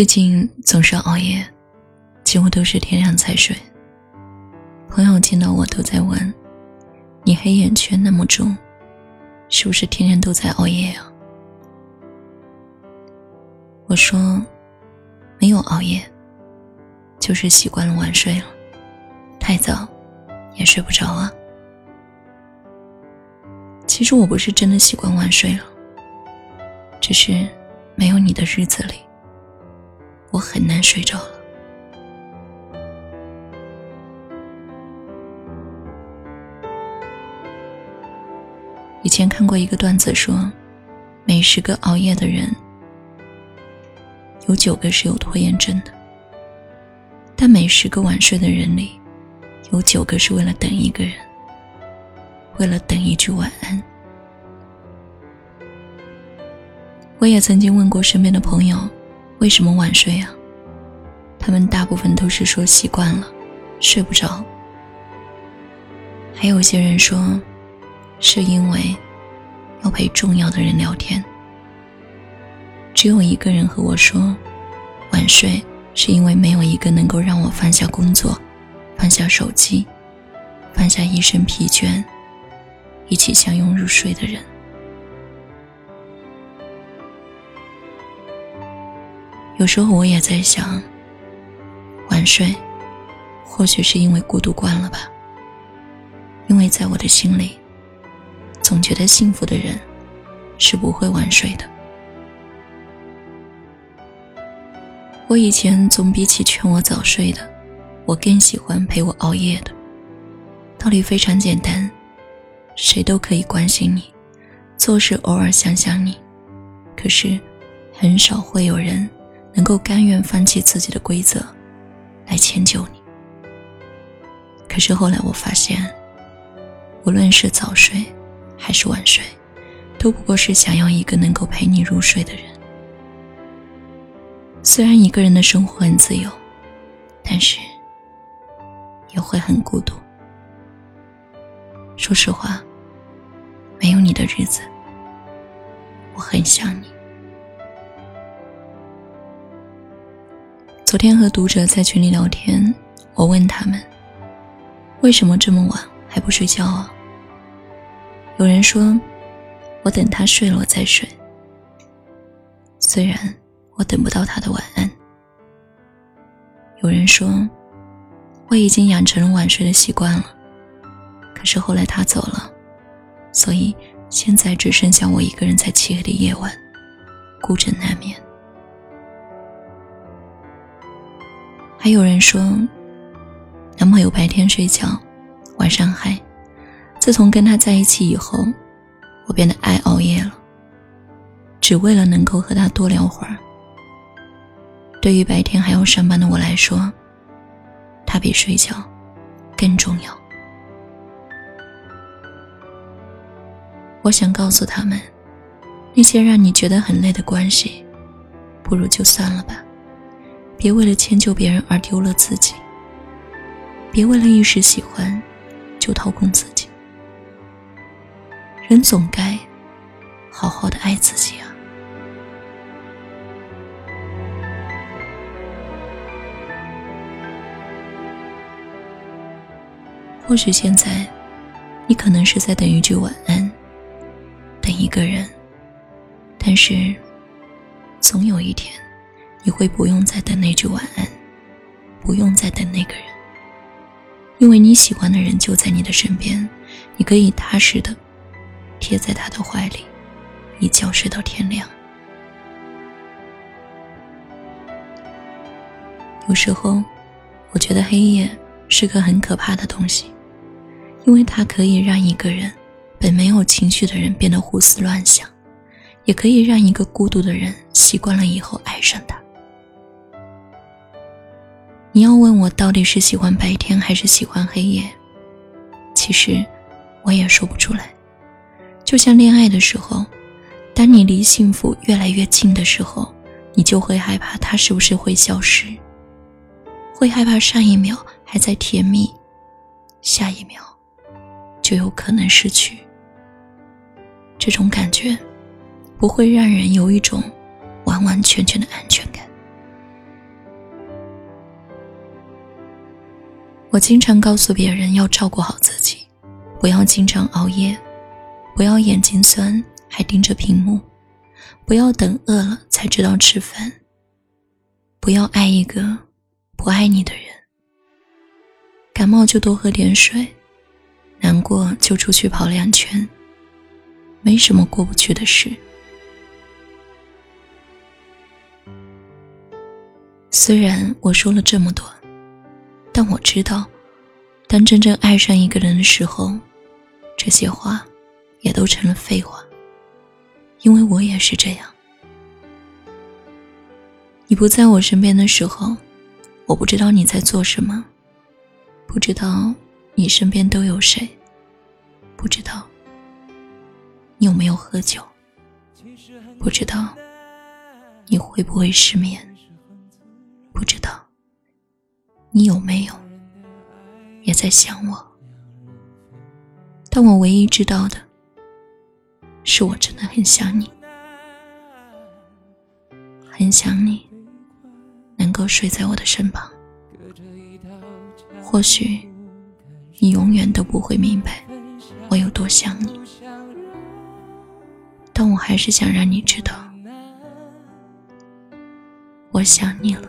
最近总是熬夜，几乎都是天亮才睡。朋友见到我都在问：“你黑眼圈那么重，是不是天天都在熬夜啊？”我说：“没有熬夜，就是习惯了晚睡了，太早也睡不着啊。”其实我不是真的习惯晚睡了，只是没有你的日子里。我很难睡着了。以前看过一个段子，说每十个熬夜的人，有九个是有拖延症的；但每十个晚睡的人里，有九个是为了等一个人，为了等一句晚安。我也曾经问过身边的朋友。为什么晚睡啊？他们大部分都是说习惯了，睡不着。还有些人说，是因为要陪重要的人聊天。只有一个人和我说，晚睡是因为没有一个能够让我放下工作、放下手机、放下一身疲倦，一起相拥入睡的人。有时候我也在想，晚睡，或许是因为孤独惯了吧。因为在我的心里，总觉得幸福的人是不会晚睡的。我以前总比起劝我早睡的，我更喜欢陪我熬夜的。道理非常简单，谁都可以关心你，做事偶尔想想你，可是很少会有人。能够甘愿放弃自己的规则，来迁就你。可是后来我发现，无论是早睡还是晚睡，都不过是想要一个能够陪你入睡的人。虽然一个人的生活很自由，但是也会很孤独。说实话，没有你的日子，我很想你。昨天和读者在群里聊天，我问他们：“为什么这么晚还不睡觉啊？”有人说：“我等他睡了我再睡。”虽然我等不到他的晚安。有人说：“我已经养成了晚睡的习惯了，可是后来他走了，所以现在只剩下我一个人在漆黑的夜晚，孤枕难眠。”还有人说，男朋友白天睡觉，晚上嗨。自从跟他在一起以后，我变得爱熬夜了，只为了能够和他多聊会儿。对于白天还要上班的我来说，他比睡觉更重要。我想告诉他们，那些让你觉得很累的关系，不如就算了吧。别为了迁就别人而丢了自己，别为了一时喜欢就掏空自己。人总该好好的爱自己啊！或许现在，你可能是在等一句晚安，等一个人，但是，总有一天。你会不用再等那句晚安，不用再等那个人，因为你喜欢的人就在你的身边，你可以踏实的贴在他的怀里，一觉睡到天亮。有时候，我觉得黑夜是个很可怕的东西，因为它可以让一个人本没有情绪的人变得胡思乱想，也可以让一个孤独的人习惯了以后爱上他。你要问我到底是喜欢白天还是喜欢黑夜，其实我也说不出来。就像恋爱的时候，当你离幸福越来越近的时候，你就会害怕它是不是会消失，会害怕上一秒还在甜蜜，下一秒就有可能失去。这种感觉不会让人有一种完完全全的安全感。我经常告诉别人要照顾好自己，不要经常熬夜，不要眼睛酸还盯着屏幕，不要等饿了才知道吃饭，不要爱一个不爱你的人。感冒就多喝点水，难过就出去跑两圈，没什么过不去的事。虽然我说了这么多。但我知道，当真正爱上一个人的时候，这些话也都成了废话。因为我也是这样。你不在我身边的时候，我不知道你在做什么，不知道你身边都有谁，不知道你有没有喝酒，不知道你会不会失眠，你有没有也在想我？但我唯一知道的，是我真的很想你，很想你能够睡在我的身旁。或许你永远都不会明白我有多想你，但我还是想让你知道，我想你了。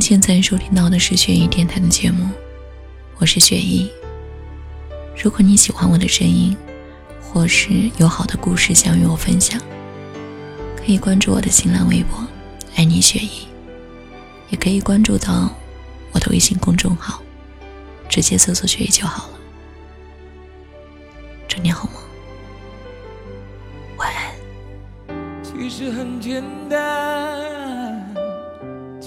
您现在收听到的是雪姨电台的节目，我是雪姨。如果你喜欢我的声音，或是有好的故事想与我分享，可以关注我的新浪微博“爱你雪姨”，也可以关注到我的微信公众号，直接搜索“雪姨”就好了。祝你好梦，晚安。其实很简单，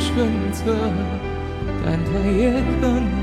选择，但它也可能。